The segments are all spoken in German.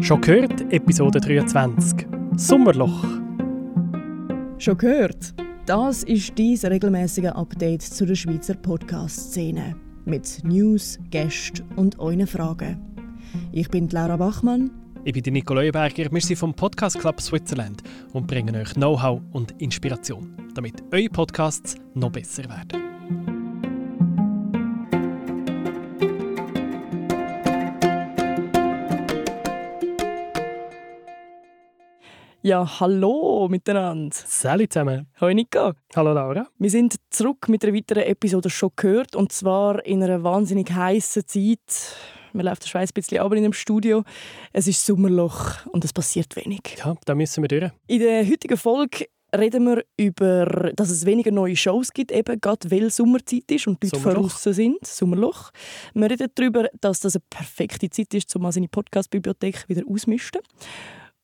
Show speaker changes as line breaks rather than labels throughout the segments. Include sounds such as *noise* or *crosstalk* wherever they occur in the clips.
Schon gehört, Episode 23. Sommerloch.
Schon gehört? Das ist dein regelmäßige Update zu der Schweizer Podcast-Szene. Mit News, Gästen und euren Fragen. Ich bin Laura Bachmann.
Ich bin Nico Leuenberger. Wir sind vom Podcast Club Switzerland und bringen euch Know-how und Inspiration, damit eure Podcasts noch besser werden.
Ja, hallo miteinander.
Salut zusammen.
Hallo Nico.
Hallo Laura.
Wir sind zurück mit einer weiteren Episode schon gehört und zwar in einer wahnsinnig heißen Zeit. Man läuft der Schweiß ein bisschen aber in dem Studio. Es ist Sommerloch und es passiert wenig.
Ja, da müssen wir durch.
In der heutigen Folge reden wir über, dass es weniger neue Shows gibt, eben gerade weil Sommerzeit ist und die Leute draußen sind, Sommerloch. Wir reden darüber, dass das eine perfekte Zeit ist, um mal seine Podcast-Bibliothek wieder auszumisten.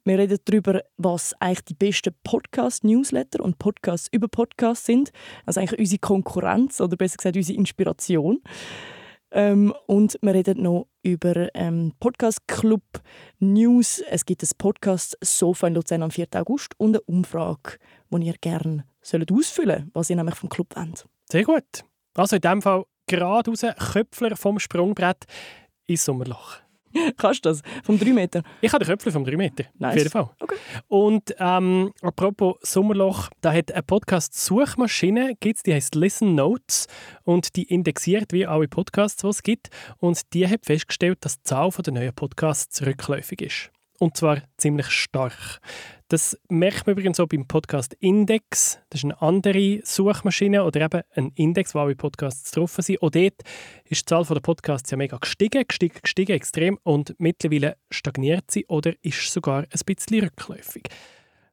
Wir reden darüber, was eigentlich die besten Podcast-Newsletter und Podcasts über Podcasts sind. Also eigentlich unsere Konkurrenz oder besser gesagt unsere Inspiration. Ähm, und wir reden noch über ähm, Podcast Club News. Es gibt ein Podcast Sofa in Luzern am 4. August und eine Umfrage, die ihr gerne sollt ausfüllen sollt, was ihr nämlich vom Club wollt.
Sehr gut. Also in diesem Fall geradeaus Köpfler vom Sprungbrett ins Sommerloch. *laughs*
Kannst du das? Vom 3 Meter?
Ich habe den Köpfchen vom 3 Meter.
Nice.
Auf jeden Fall.
Okay.
Und ähm, apropos Sommerloch, da hat eine Podcast-Suchmaschine, gibt's, die heißt Listen Notes und die indexiert wie alle Podcasts, die es gibt. Und die hat festgestellt, dass die Zahl der neuen Podcasts rückläufig ist. Und zwar ziemlich stark. Das merkt man übrigens auch beim Podcast Index. Das ist eine andere Suchmaschine oder eben ein Index, wo alle Podcasts drauf sind. Auch dort ist die Zahl der Podcasts ja mega gestiegen, gestiegen, gestiegen, extrem. Und mittlerweile stagniert sie oder ist sogar ein bisschen rückläufig.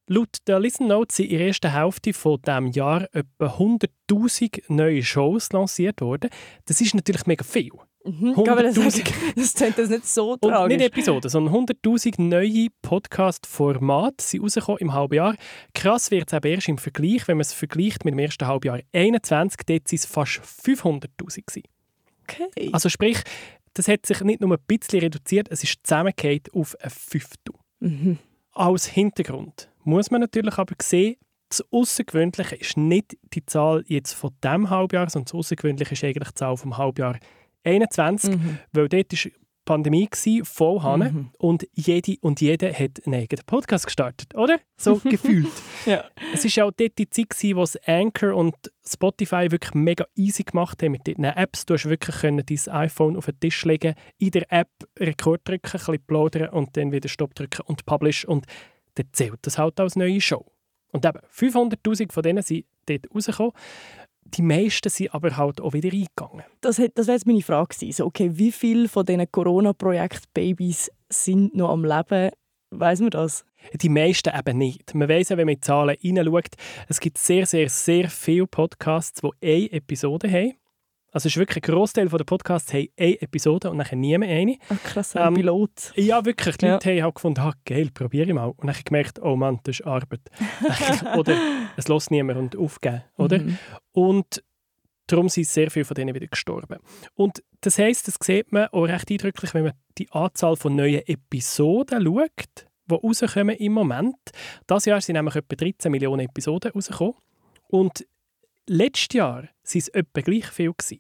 Laut der Listen Notes sind in der ersten Hälfte von diesem Jahr etwa 100'000 neue Shows lanciert worden. Das ist natürlich mega viel.
Mhm, glaube, das, *laughs* das klingt das nicht so tragisch.
Und nicht Episoden, sondern 100'000 neue Podcast-Formate sind rausgekommen im halben Jahr. Krass wird es eben erst im Vergleich, wenn man es vergleicht mit dem ersten Halbjahr 21, dort waren es fast 500'000
Okay.
Also sprich, das hat sich nicht nur ein bisschen reduziert, es ist zusammengefallen auf ein Fünftel.
Mhm.
Als Hintergrund muss man natürlich aber sehen, das Außergewöhnliche ist nicht die Zahl jetzt von diesem Halbjahr, sondern das Außergewöhnliche ist eigentlich die Zahl vom Halbjahr 21,
Mhm.
weil dort war Pandemie gewesen, voll Hanne
Mhm.
und jede und jeder hat einen eigenen Podcast gestartet, oder? So *laughs* gefühlt.
Ja.
Es war auch dort die Zeit, gewesen, wo es Anchor und Spotify wirklich mega easy gemacht haben mit den Apps. Du hast wirklich können dein iPhone auf den Tisch legen, in der App Rekord drücken, ein bisschen plaudern und dann wieder Stopp drücken und Publish und dann zählt das halt als neue Show. Und eben, 500'000 von denen sind dort rausgekommen. Die meisten sind aber halt auch wieder eingegangen.
Das, das wäre jetzt meine Frage gewesen. So, okay, wie viele von diesen Corona-Projekt-Babys sind noch am Leben? Weiß man das?
Die meisten eben nicht. Man weiss ja, wenn man in die Zahlen hineinschaut, es gibt sehr, sehr, sehr viele Podcasts, die eine Episode haben. Also es ist wirklich ein Großteil der Podcasts haben eine Episode und nachher niemand eine.
Ach, krass, ein
Ähm,
Pilot.
Ja, wirklich. Die
Ja.
Leute haben halt gefunden, ah, geil, probiere ich mal. Und dann gemerkt, oh Mann, das ist Arbeit. *laughs* oder es lässt niemand und aufgeben, oder?
Mhm.
Und darum sind sehr viele von denen wieder gestorben. Und das heisst, das sieht man auch recht eindrücklich, wenn man die Anzahl von neuen Episoden schaut, die rauskommen im Moment. Das Jahr sind nämlich etwa 13 Millionen Episoden rausgekommen. Und letztes Jahr waren es etwa gleich viel. Gewesen.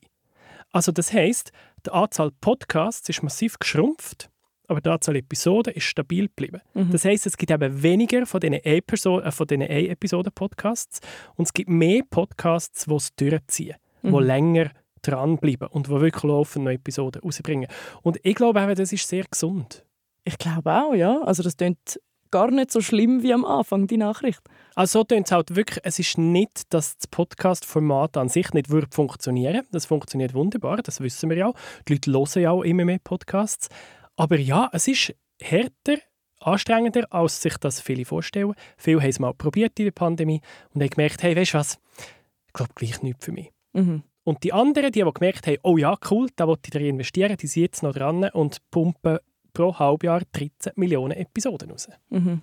Also das heisst, die Anzahl Podcasts ist massiv geschrumpft, aber die Anzahl Episoden ist stabil geblieben.
Mhm.
Das heisst, es gibt eben weniger von diesen Ein-Perso- äh, Ein-Episoden-Podcasts und es gibt mehr Podcasts, die es durchziehen, die
Mhm.
länger dranbleiben und die wirklich laufend neue Episoden rausbringen. Und ich glaube eben, das ist sehr gesund.
Ich glaube auch, ja. Also das klingt gar nicht so schlimm wie am Anfang, die Nachricht.
Also so tönt es halt wirklich, es ist nicht, dass das Podcast-Format an sich nicht würde funktionieren. Das funktioniert wunderbar, das wissen wir ja. auch. Die Leute hören ja auch immer mehr Podcasts. Aber ja, es ist härter, anstrengender, als sich das viele vorstellen. Viele haben es mal probiert in der Pandemie und haben gemerkt, hey, weißt du was, ich glaube gleich nichts für mich.
Mhm.
Und die anderen, die, die gemerkt haben, oh ja, cool, da wollte ich drin investieren, die sind jetzt noch dran und pumpen pro Halbjahr 13 Millionen Episoden raus.
Mhm.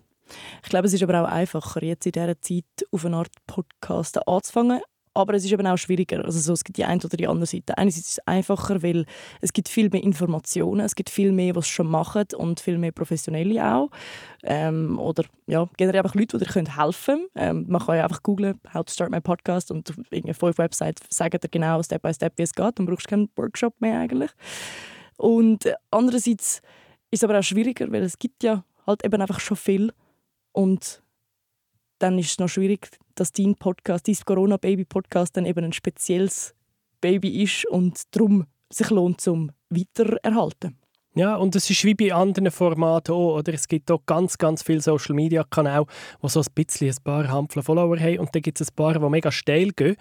Ich glaube, es ist aber auch einfacher, jetzt in dieser Zeit auf eine Art Podcast anzufangen, aber es ist eben auch schwieriger. Also so, es gibt die eine oder die andere Seite. Einerseits ist es einfacher, weil es gibt viel mehr Informationen, es gibt viel mehr, was schon machen und viel mehr Professionelle auch. Ähm, oder ja, generell einfach Leute, die dir helfen können. Ähm, man kann ja einfach googlen, «How to start my podcast» und auf fünf Websites sagen dir genau Step by Step, wie es geht. Dann brauchst du keinen Workshop mehr eigentlich. Und äh, andererseits ist aber auch schwieriger, weil es gibt ja halt eben einfach schon viel und dann ist es noch schwierig, dass dein Podcast, dein Corona-Baby-Podcast dann eben ein spezielles Baby ist und darum sich lohnt zum Weitererhalten.
Ja, und es ist wie bei anderen Formaten auch, oder? Es gibt auch ganz, ganz viele Social-Media-Kanäle, die so ein bisschen ein paar Handvoll Follower haben und dann gibt es ein paar, die mega steil gehen.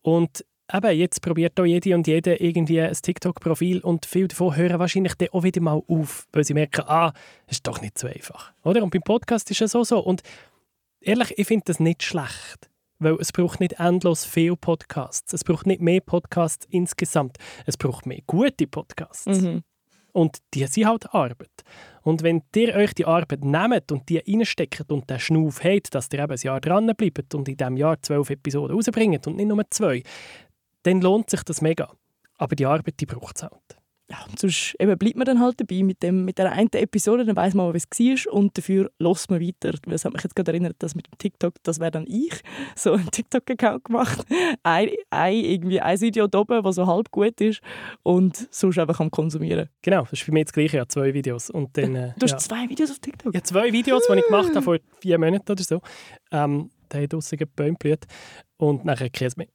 Und eben, jetzt probiert auch jede und jede irgendwie ein TikTok-Profil und viele davon hören wahrscheinlich dann auch wieder mal auf, weil sie merken, ah, es ist doch nicht so einfach. Oder? Und beim Podcast ist es so so. Und ehrlich, ich finde das nicht schlecht. Weil es braucht nicht endlos viele Podcasts. Es braucht nicht mehr Podcasts insgesamt. Es braucht mehr gute Podcasts. Mhm. Und die sind halt Arbeit. Und wenn ihr euch die Arbeit nehmt und die reinsteckt und den Schnuff habt, dass ihr eben ein Jahr dran bleibt und in diesem Jahr zwölf Episoden rausbringt und nicht nur zwei, dann lohnt sich das mega. Aber die Arbeit, die braucht es halt
ja, sonst eben bleibt man dann halt dabei mit, dem, mit der einen Episode, dann weiß man, wie es war und dafür lässt man weiter. Es hat mich jetzt gerade erinnert, dass mit dem TikTok, das wäre dann ich, *laughs* so einen TikTok-Account gemacht. *laughs* Ein, ein, irgendwie ein Video da oben, das so halb gut ist und sonst einfach am Konsumieren.
Genau, das ist für mich das Gleiche, ja, zwei Videos. Und dann, äh,
du hast ja. zwei Videos auf TikTok?
Ja, zwei Videos, die ich gemacht habe vor vier Monaten oder so. Ähm, da haben draussen Bäume blüht und nachher Käse mehr.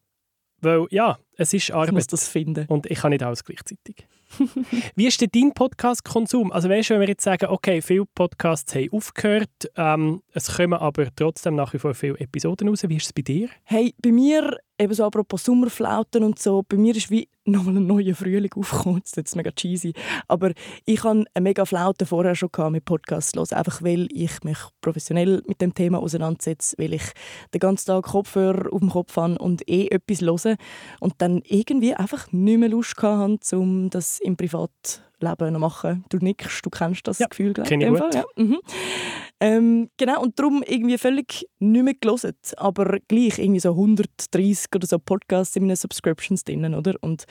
Weil ja, es ist Arbeit. Ich
muss das finden.
Und ich kann nicht alles gleichzeitig. *laughs* Wie ist denn dein Podcast-Konsum? Also weißt du, wenn wir jetzt sagen, okay, viele Podcasts haben aufgehört, ähm, es kommen aber trotzdem nach wie vor viele Episoden raus. Wie ist es bei dir?
Hey, bei mir eben so apropos Sommerflauten und so, bei mir ist wie nochmal ein neuer Frühling aufgekommen. Das ist jetzt mega cheesy. Aber ich hatte eine mega Flaute vorher schon mit Podcasts hören, einfach weil ich mich professionell mit dem Thema auseinandersetze, weil ich den ganzen Tag Kopfhörer auf dem Kopf habe und eh etwas höre und dann irgendwie einfach nicht mehr Lust hatte, um das im Privat Leben noch machen. Du nickst, du kennst das
ja,
Gefühl,
glaube ich. Gut. Ja.
Mhm. Ähm, genau, und darum irgendwie völlig nicht mehr gelesen, aber gleich irgendwie so 130 oder so Podcasts in meinen Subscriptions drin, oder? Und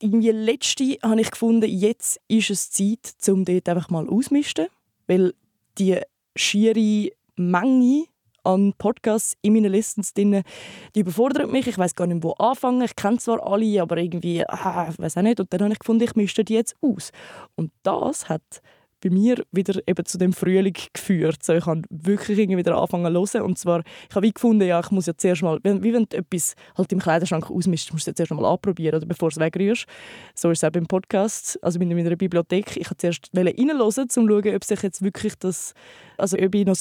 irgendwie letzte habe ich gefunden, jetzt ist es Zeit, um dort einfach mal auszumisten, weil die schiere Menge an Podcasts in meinen Listens drin, die überfordert mich. Ich weiß gar nicht, wo anfangen. Ich kenne zwar alle, aber irgendwie, ah, ich weiß auch nicht. Und dann habe ich gefunden, ich mische die jetzt aus. Und das hat bei mir wieder eben zu dem Frühling geführt. So, ich habe wirklich irgendwie wieder angefangen zu hören. Und zwar, ich habe wie gefunden, ja, ich muss ja zuerst mal, wie wenn du etwas halt im Kleiderschrank ausmischst, musst du es zuerst mal anprobieren, oder bevor du es wegrührst. So ist es auch beim Podcast, also in meiner Bibliothek. Ich habe zuerst reinhören, um zu schauen, ob sich jetzt wirklich das, also ob ich noch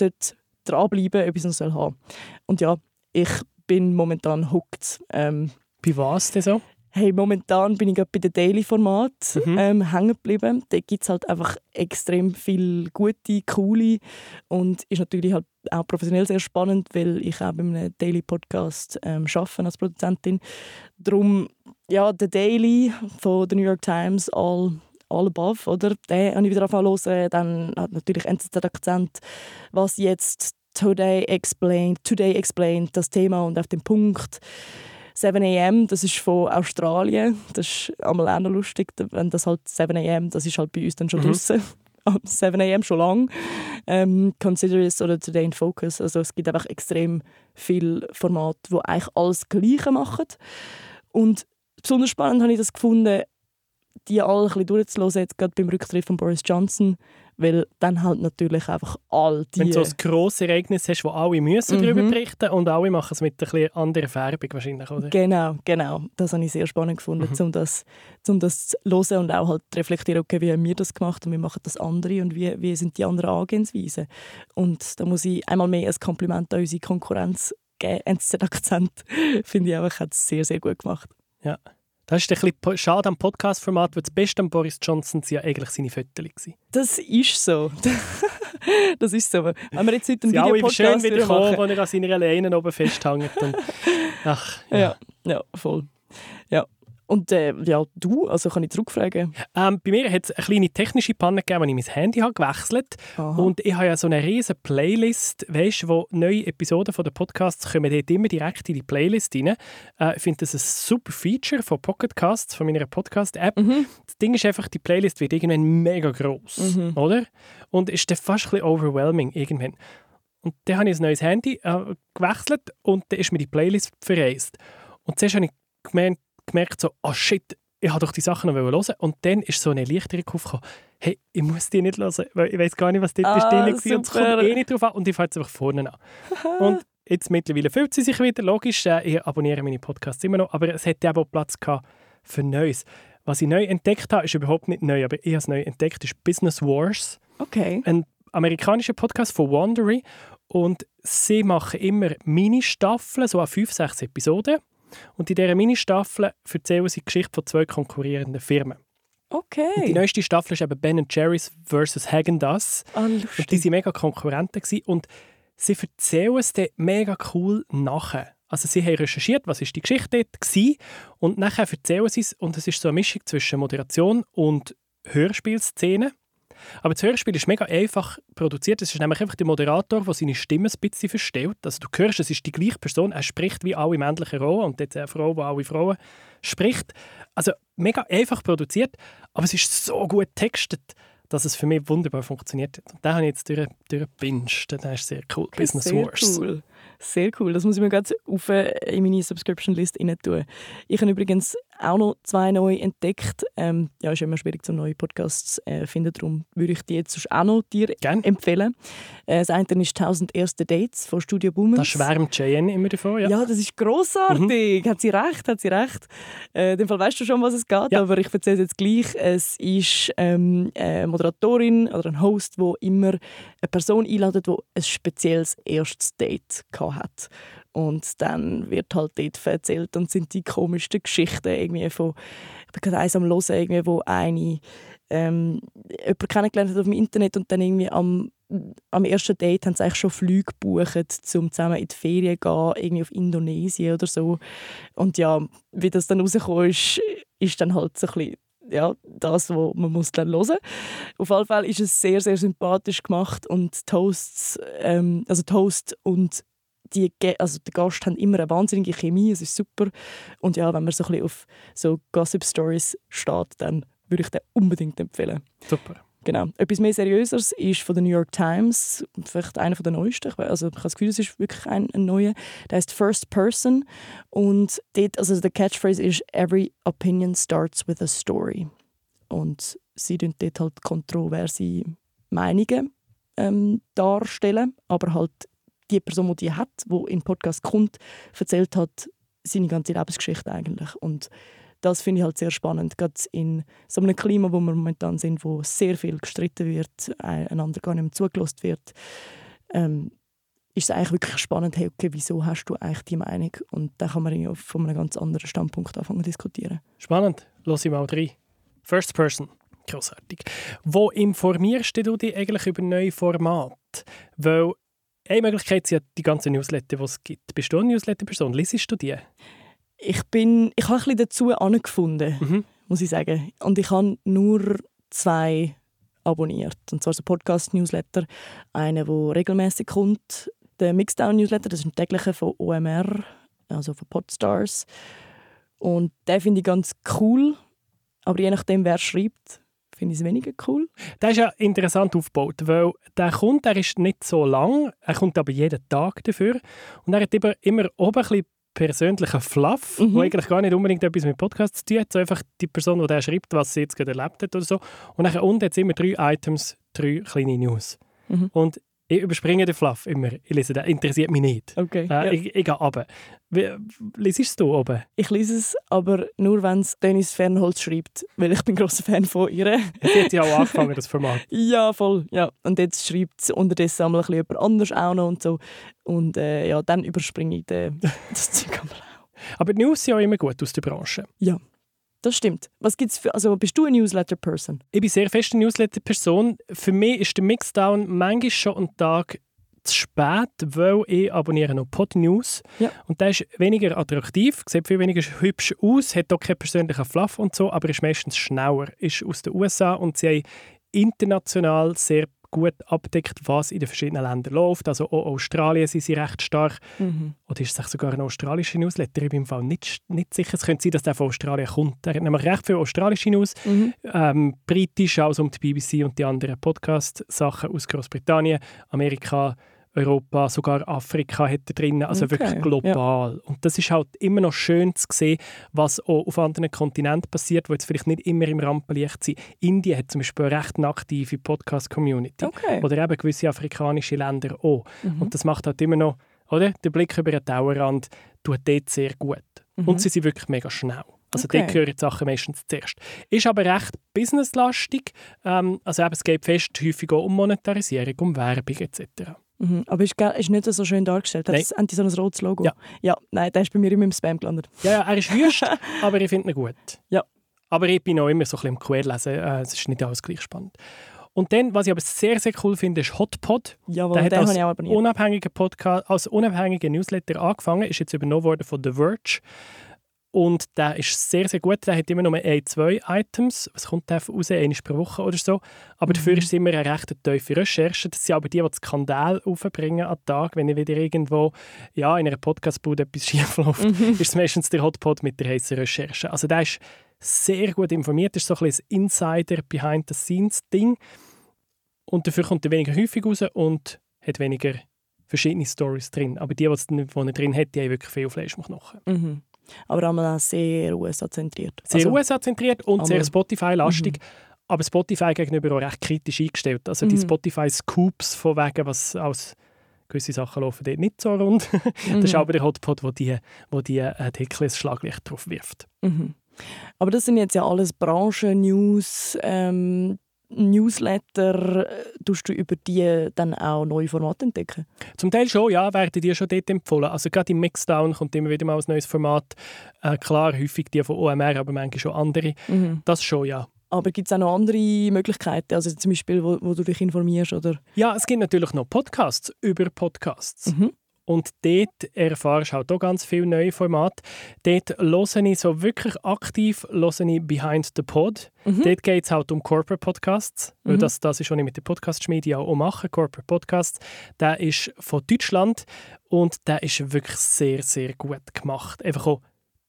dranbleiben, es noch haben Und ja, ich bin momentan hooked. Ähm,
bei was denn so?
Hey, momentan bin ich gerade bei dem Daily-Format mhm. ähm, hängen geblieben. Da gibt es halt einfach extrem viel gute, coole und ist natürlich halt auch professionell sehr spannend, weil ich auch bei einem Daily-Podcast ähm, arbeite als Produzentin. Darum, ja, der Daily von der New York Times, all all above, oder? Den habe ich wieder angefangen zu hören. Dann hat natürlich NZZ Akzent, was jetzt Today Explained, Today Explained, das Thema und auf den Punkt. 7 am, das ist von Australien. Das ist einmal auch noch lustig, wenn das halt 7 am, das ist halt bei uns dann schon mhm. draußen. 7 am schon lang. Ähm, Consider It oder Today in Focus. Also es gibt einfach extrem viele Formate, die eigentlich alles Gleiche machen. Und besonders spannend habe ich das gefunden, die alle ein bisschen durchzulassen, jetzt gerade beim Rücktritt von Boris Johnson, weil dann halt natürlich einfach all die...
Wenn du so ein grosses Ereignis hast, wo alle müssen mhm. darüber berichten und alle machen es mit einer anderen Färbung wahrscheinlich, oder?
Genau, genau. Das habe ich sehr spannend gefunden, mhm. um, das, um das zu hören und auch halt zu reflektieren, okay, wie haben wir das gemacht und wie machen das andere und wie, wie sind die anderen Angehensweisen. Und da muss ich einmal mehr ein Kompliment an unsere Konkurrenz geben. NZZ-Akzent *laughs* finde ich einfach, hat es sehr, sehr gut gemacht.
Ja. Das ist ein bisschen schade am Podcast-Format, weil das Beste an Boris Johnson ja eigentlich seine Fotos waren.
Das ist so. *laughs* das ist so. Wenn wir jetzt heute einen
Videopodcast schön wieder kommen, wo er an seiner Leine oben festhängt. Und,
ach, ja. ja. ja, voll. Ja. Und äh, ja, du, also kann ich zurückfragen?
Ähm, bei mir hat es eine kleine technische Panne gegeben, als ich mein Handy habe gewechselt habe. Und ich habe ja so eine riesige Playlist, weißt, wo neue Episoden von der Podcasts kommen dort immer direkt in die Playlist rein. Äh, ich finde das ein super Feature von Pocketcasts, von meiner Podcast-App. Mhm. Das Ding ist einfach, die Playlist wird irgendwann mega groß, mhm. oder? Und ist dann fast ein bisschen overwhelming irgendwann. Und dann habe ich ein neues Handy äh, gewechselt und dann ist mir die Playlist verreist. Und zuerst habe ich gemeint, gemerkt, so, oh shit, ich wollte doch die Sachen noch hören. Und dann ist so eine Erleichterung aufgekommen, hey, ich muss die nicht hören, weil ich weiß gar nicht, was dort ah, drin war. Und es kommt eh nicht drauf an. Und ich fange jetzt einfach vorne an. *laughs* und jetzt mittlerweile fühlt sie sich wieder, logisch, äh, ich abonniere meine Podcasts immer noch, aber es hätte eben auch Platz gehabt für Neues. Was ich neu entdeckt habe, ist überhaupt nicht neu, aber ich habe es neu entdeckt, ist Business Wars.
Okay.
Ein amerikanischer Podcast von Wandery und sie machen immer Mini-Staffeln, so an fünf, sechs Episoden. Und in dieser Mini-Staffel erzählen sie die Geschichte von zwei konkurrierenden Firmen.
Okay.
Und die neueste Staffel ist eben Ben Jerry's vs. Häagen-Dazs.
Ah,
und die waren mega Konkurrenten. Gewesen. Und sie erzählen es dann mega cool nachher. Also sie haben recherchiert, was ist die Geschichte dort war. Und nachher erzählen sie es. Und es ist so eine Mischung zwischen Moderation und Hörspielszenen. Aber das Hörspiel ist mega einfach produziert. Es ist nämlich einfach der Moderator, der seine Stimme ein bisschen verstellt. Also du hörst, es ist die gleiche Person. Er spricht wie alle männlichen Rollen und jetzt eine Frau, die alle Frauen spricht. Also mega einfach produziert, aber es ist so gut textet, dass es für mich wunderbar funktioniert. Und den habe ich jetzt durch, durchgepinscht. Das ist sehr cool. Okay, Business
sehr
Wars.
Cool. Sehr cool. Das muss ich mir gerade auf äh, in meine Subscription-List tun. Ich habe übrigens auch noch zwei neue entdeckt. Ähm, ja, ist immer schwierig, zum neue Podcasts äh, finden. Darum würde ich die jetzt auch noch dir
Gern.
empfehlen. Äh, das eine ist «1000 erste Dates» von Studio Boomers.
Da schwärmt Cheyenne immer davon, ja.
Ja, das ist grossartig. Mhm. Hat sie recht, hat sie recht. Äh, in dem Fall weißt du schon, was es geht, ja. aber ich erzähle es jetzt gleich. Es ist ähm, eine Moderatorin oder ein Host, wo immer eine Person einladet, die ein spezielles erstes Date hat. Und dann wird halt dort erzählt und sind die komischsten Geschichten irgendwie von, ich bin gerade eins am Hören, irgendwie, wo eine ähm, jemanden kennengelernt hat auf dem Internet und dann irgendwie am, am ersten Date haben sie eigentlich schon Flüge gebucht, um zusammen in die Ferien zu gehen, irgendwie auf Indonesien oder so. Und ja, wie das dann rausgekommen ist, ist dann halt so ein bisschen ja, das, was man muss dann hören Auf jeden Fall ist es sehr, sehr sympathisch gemacht und Toasts, ähm, also Toast und die, also die Gast haben immer eine wahnsinnige Chemie, es ist super. Und ja, wenn man so ein bisschen auf so Gossip-Stories steht, dann würde ich den unbedingt empfehlen.
Super.
Genau. Etwas mehr Seriöseres ist von der New York Times, vielleicht einer der neuesten. Also ich habe das Gefühl, es ist wirklich ein, ein neuer. Der heißt First Person und dort, also der Catchphrase ist «Every opinion starts with a story». Und sie tun dort halt kontroverse Meinungen ähm, darstellen, aber halt die Person, die die hat, die in Podcast kommt, erzählt hat seine ganze Lebensgeschichte eigentlich. Und das finde ich halt sehr spannend, gerade in so einem Klima, wo wir momentan sind, wo sehr viel gestritten wird, einander gar nicht mehr zugelassen wird, ähm, ist es eigentlich wirklich spannend, hey, okay, wieso hast du eigentlich die Meinung? Und da kann man ja von einem ganz anderen Standpunkt anfangen zu diskutieren.
Spannend, lass ich mal rein. First Person, großartig. Wo informierst du dich eigentlich über neue Formate? Weil eine Möglichkeit sind ja die ganzen Newsletter, die es gibt. Bist du eine Newsletter-Person? Lesest du die?
Ich bin, ich habe ein bisschen dazu angefunden, mhm. muss ich sagen. Und ich habe nur zwei abonniert. Und zwar so Podcast-Newsletter. Einer, der regelmäßig kommt. Der Mixdown-Newsletter, das ist ein täglicher von OMR, also von Podstars. Und den finde ich ganz cool. Aber je nachdem, wer schreibt, finde ich es weniger cool.
Das ist ja interessant aufgebaut, weil der kommt, der ist nicht so lang, er kommt aber jeden Tag dafür und er hat immer, immer oben ein bisschen persönlichen Fluff, mhm. wo eigentlich gar nicht unbedingt etwas mit Podcasts zu tun hat, so einfach die Person, die der schreibt, was sie jetzt gerade erlebt hat oder so. Und dann unten hat es immer drei Items, drei kleine News. Mhm. Und ich überspringe den Fluff immer. Ich lese den, interessiert mich nicht.
Okay,
äh, ja. ich, ich gehe runter. Liest du oben?
Ich lese es, aber nur, wenn es Dennis Fernholz schreibt, weil ich bin großer Fan von ihr. *laughs*
Sie hat ja auch angefangen, das Format. *laughs*
ja, voll. Ja. Und jetzt schreibt es unterdessen einmal ein bisschen jemand anders auch noch und so. Und äh, ja, dann überspringe ich den, *laughs* das Zeug einmal auch.
Aber die News sind ja immer gut aus der Branche.
Ja. Das stimmt. Was gibt's für, also bist du eine Newsletter-Person?
Ich bin sehr fest eine Newsletter-Person. Für mich ist der Mixdown manchmal schon ein Tag zu spät, weil ich abonniere noch Podnews.
Ja.
Und der ist weniger attraktiv, sieht viel weniger hübsch aus, hat auch keinen persönlichen Fluff und so, aber ist meistens schneller. Ist aus den USA und sie haben international sehr gut abdeckt, was in den verschiedenen Ländern läuft. Also auch Australien sind sie recht stark.
Mhm.
Oder ist es sogar ein australischer Newsletter? Ich bin im Fall nicht, nicht sicher. Es könnte sein, dass der von Australien kommt. Er hat nämlich recht viele australische News,
Mhm.
ähm, britisch, also um die BBC und die anderen Podcast-Sachen aus Großbritannien, Amerika, Europa, sogar Afrika hat er drin, also
Okay,
wirklich global. Und das ist halt immer noch schön zu sehen, was auch auf anderen Kontinenten passiert, wo jetzt vielleicht nicht immer im Rampenlicht sind. Indien hat zum Beispiel eine recht aktive Podcast-Community.
Okay.
Oder eben gewisse afrikanische Länder auch.
Mhm.
Und das macht halt immer noch, oder? Der Blick über den Tauerrand tut dort sehr gut.
Mhm.
Und sie sind wirklich mega schnell. Also
Okay.
dort hören die Sachen meistens zuerst. Ist aber recht businesslastig. Ähm, also eben, es geht fest häufig auch um Monetarisierung, um Werbung etc.
Mhm. Aber ist, ist nicht so schön dargestellt. Hat die so ein rotes Logo?
Ja.
ja. Nein, der ist bei mir immer im Spam gelandet.
Ja, ja, er ist wüst, *laughs* aber ich finde ihn gut.
Ja.
Aber ich bin auch immer so ein bisschen im Querlesen. Äh, es ist nicht alles gleich spannend. Und dann, was ich aber sehr, sehr cool finde, ist Hotpod.
Jawohl,
Der
den,
hat
habe
als
ich auch abonniert.
unabhängiger Podcast, als unabhängiger Newsletter angefangen, ist jetzt übernommen worden von The Verge. Und der ist sehr, sehr gut. Der hat immer nur ein, zwei Items. Was kommt der raus? Einmal pro Woche oder so. Aber dafür ist es immer eine recht tiefe Recherche. Das sind aber die, die Skandal aufbringen am Tag. Wenn ich wieder irgendwo ja, in einer Podcast-Bude etwas *laughs* schief läuft, ist es meistens der Hotpot mit der heißen Recherche. Also der ist sehr gut informiert. Das ist so ein bisschen ein Insider-Behind-the-Scenes-Ding. Und dafür kommt er weniger häufig raus und hat weniger verschiedene Stories drin. Aber die, die es- er drin hat, die haben wirklich viel Fleisch Knochen.
Mhm. Aber einmal auch sehr USA-zentriert.
Sehr
Also,
USA-zentriert und sehr Spotify-lastig. Aber Spotify gegenüber auch recht kritisch eingestellt. Also die
Mhm.
Spotify-Scoops von wegen, was aus gewisse Sachen laufen dort nicht so rund.
Mhm. *laughs*
Das ist aber der Hotpot, wo die, wo die äh, Artikel ein Schlaglicht drauf wirft.
Mhm. Aber das sind jetzt ja alles Branchen-News, ähm, Newsletter. Äh, Tust du über die dann auch neue Formate entdecken?
Zum Teil schon, ja, werden die schon dort empfohlen. Also gerade im Mixdown kommt immer wieder mal ein neues Format. Äh, klar, häufig die von OMR, aber manchmal schon andere.
Mhm.
Das schon, ja.
Aber gibt es auch noch andere Möglichkeiten? Also zum Beispiel, wo, wo du dich informierst? Oder?
Ja, es gibt natürlich noch Podcasts über Podcasts.
Mhm.
Und dort erfahrst du halt auch ganz viele neue Formate. Dort höre ich so wirklich aktiv höre ich Behind the Pod.
Mhm.
Dort geht es halt um Corporate Podcasts. Weil
Mhm.
das, das ist, was ich mit der Podcast-Schmiede auch mache. Corporate Podcasts. Der ist von Deutschland und der ist wirklich sehr, sehr gut gemacht. Einfach auch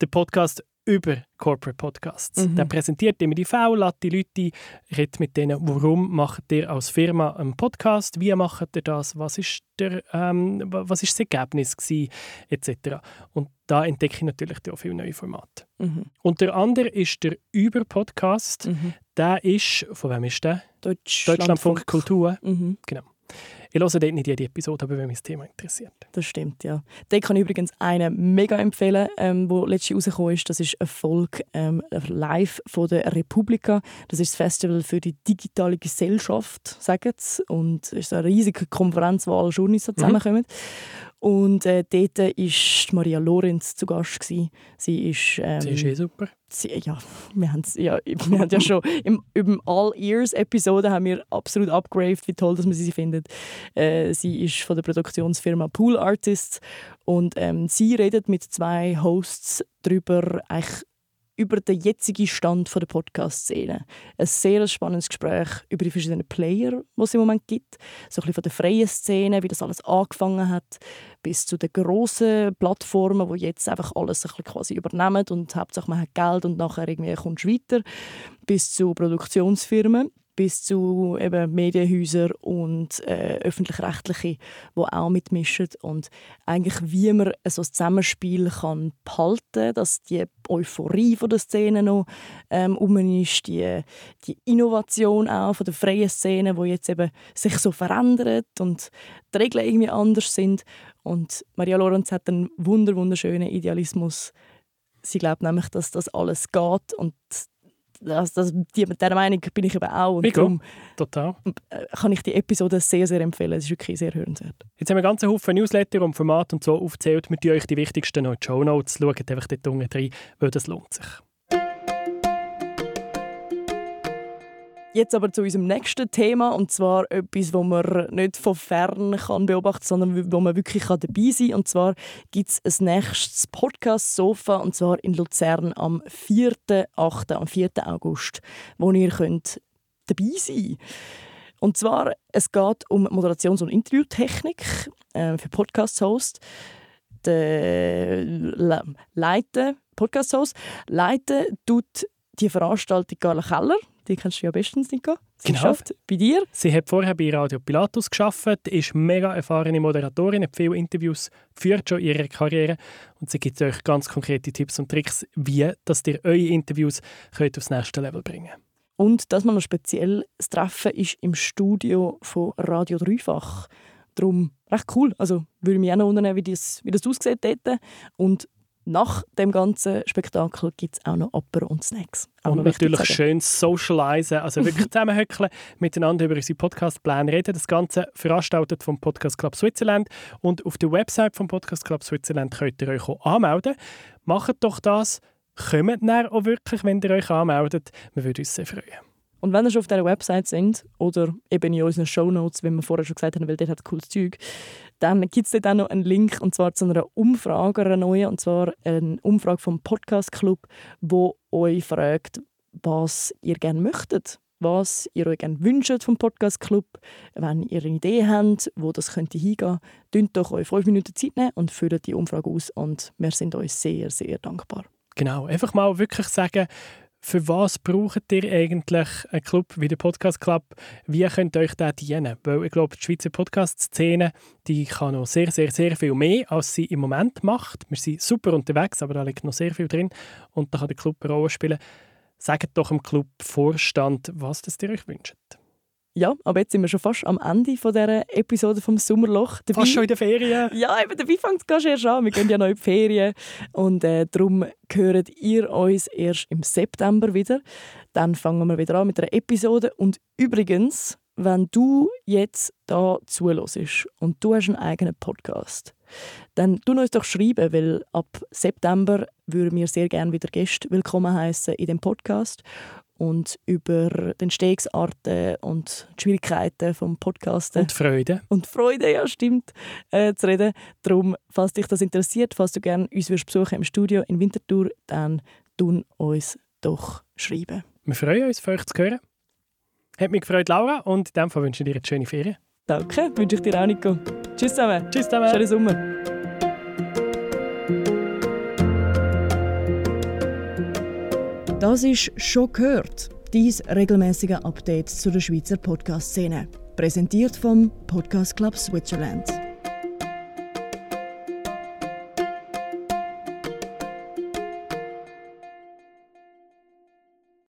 der Podcast über Corporate Podcasts.
Mhm.
Der präsentiert immer die Fälle, lädt die Leute redet mit denen, warum macht ihr als Firma einen Podcast, wie macht ihr das, was ist, der, ähm, wa- was ist das Ergebnis gewesen, etc. Und da entdecke ich natürlich auch viele neue Formate.
Mhm.
Und der andere ist der Über-Podcast.
Mhm.
Der ist, von wem ist der?
Deutschlandfunk.
Deutschlandfunk Kultur.
Mhm.
Ich höre dort nicht jede Episode, aber wenn mich das Thema interessiert.
Das stimmt, ja. Den kann ich übrigens einen mega empfehlen, ähm, wo letztes rausgekommen ist. Das ist eine Folge ähm, live von der Republika. Das ist das Festival für die digitale Gesellschaft, sagen sie. Und es ist eine riesige Konferenz, wo alle Journalisten zusammenkommen. Und äh, dort war Maria Lorenz zu Gast. Gewesen. Sie ist... Ähm,
Das ist eh super.
sie, ja, wir haben ja, *laughs* wir haben ja schon im, im All Ears Episode haben wir absolut abgraved, wie toll dass man sie findet. Äh, sie ist von der Produktionsfirma Pool Artists und ähm, sie redet mit zwei Hosts darüber, eigentlich über den jetzigen Stand der Podcast-Szene. Ein sehr spannendes Gespräch über die verschiedenen Player, die es im Moment gibt. So ein bisschen von der freien Szene, wie das alles angefangen hat, bis zu den grossen Plattformen, die jetzt einfach alles ein bisschen quasi übernehmen und Hauptsache man hat Geld und nachher irgendwie kommst weiter, bis zu Produktionsfirmen, bis zu eben Medienhäusern und äh, öffentlich-rechtliche, die auch mitmischen und eigentlich wie man so ein Zusammenspiel kann behalten, dass die Euphorie von der Szene noch ähm, um ist, die, die Innovation auch von der freien Szene, wo jetzt eben sich so verändert und die Regeln irgendwie anders sind und Maria Lorenz hat einen wunder wunderschönen Idealismus. Sie glaubt nämlich, dass das alles geht und das, das, die, mit dieser Meinung bin ich eben auch. Und darum
Total.
äh, kann ich die Episode sehr, sehr empfehlen. Es ist wirklich sehr hörenswert.
Jetzt haben wir ganzen Haufen Newsletter und Formate und so aufgezählt. Wir tun euch die wichtigsten noch in die Show Notes. Schaut einfach dort unten rein, weil das lohnt sich.
Jetzt aber zu unserem nächsten Thema und zwar etwas, wo man nicht von fern kann beobachten, sondern wo man wirklich dabei sein kann. Und zwar gibt es ein nächstes Podcast-Sofa und zwar in Luzern am 4.8., am 4. August, wo ihr könnt dabei sein. Und zwar, es geht um Moderations- und Interviewtechnik äh, für Podcast-Host. Der Leiter, Podcast-Host, leiten tut die Veranstaltung Carla Keller. Die kennst du ja bestens, Nico.
Sie genau. schafft
bei dir.
Sie hat vorher bei Radio Pilatus geschafft, ist mega erfahrene Moderatorin, hat viele Interviews, führt schon ihre Karriere und sie gibt euch ganz konkrete Tipps und Tricks, wie dass ihr eure Interviews könnt aufs nächste Level bringen könnt.
Und das man noch speziell das Treffen ist im Studio von Radio Dreifach. Darum recht cool. Also würde mich auch noch wundern, wie das, wie das aussieht dort. Und nach dem ganzen Spektakel gibt es auch noch Apero und Snacks.
Auch und natürlich schön socialisen, also wirklich *laughs* zusammenhöckeln, miteinander über unsere Podcast-Pläne reden. Das Ganze veranstaltet vom Podcast Club Switzerland. Und auf der Website vom Podcast Club Switzerland könnt ihr euch auch anmelden. Macht doch das kommt dann auch wirklich, wenn ihr euch anmeldet. Wir würden uns sehr freuen.
Und wenn ihr schon auf dieser Website sind oder eben in unseren Shownotes, wie wir vorher schon gesagt haben, weil dort hat cooles Zeug, dann gibt es dort auch noch einen Link und zwar zu einer Umfrage, einer neuen, und zwar eine Umfrage vom Podcast Club, wo euch fragt, was ihr gerne möchtet, was ihr euch gerne wünscht vom Podcast Club. Wenn ihr eine Idee habt, wo das könnte hingehen, könnt doch euch fünf Minuten Zeit nehmen und füllt die Umfrage aus und wir sind euch sehr, sehr dankbar.
Genau, einfach mal wirklich sagen, für was braucht ihr eigentlich einen Club wie der Podcast Club? Wie könnt ihr euch da dienen? Weil ich glaube, die Schweizer Podcast-Szene kann noch sehr, sehr, sehr viel mehr, als sie im Moment macht. Wir sind super unterwegs, aber da liegt noch sehr viel drin und da kann der Club eine Rolle spielen. Sagt doch im Club-Vorstand, was das ihr euch wünscht.
Ja, aber jetzt sind wir schon fast am Ende von dieser Episode vom Sommerloch.
Dabei, fast schon in der Ferien?
Ja, eben, dabei fängt es erst an. Wir gehen ja noch in die Ferien. Und äh, darum hört ihr uns erst im September wieder. Dann fangen wir wieder an mit einer Episode. Und übrigens, wenn du jetzt da zuhörst und du hast einen eigenen Podcast, dann tu uns doch schreiben, weil ab September würden wir sehr gerne wieder Gäste willkommen heißen in dem Podcast und über die Entstehungsarten und die Schwierigkeiten vom Podcasten.
Und Freude.
Und Freude, ja, stimmt, äh, zu reden. Darum, falls dich das interessiert, falls du gerne uns besuchen im Studio in Winterthur, dann tun uns doch schreiben.
Wir freuen uns, von euch zu hören. Hat mich gefreut, Laura, und in diesem Fall wünsche ich dir eine schöne Ferien.
Danke, wünsche ich dir auch, Nico. Tschüss zusammen.
Tschüss zusammen.
Schönen Sommer. Das ist «Schon gehört», dies regelmäßige Update zu der Schweizer Podcast-Szene. Präsentiert vom Podcast Club Switzerland.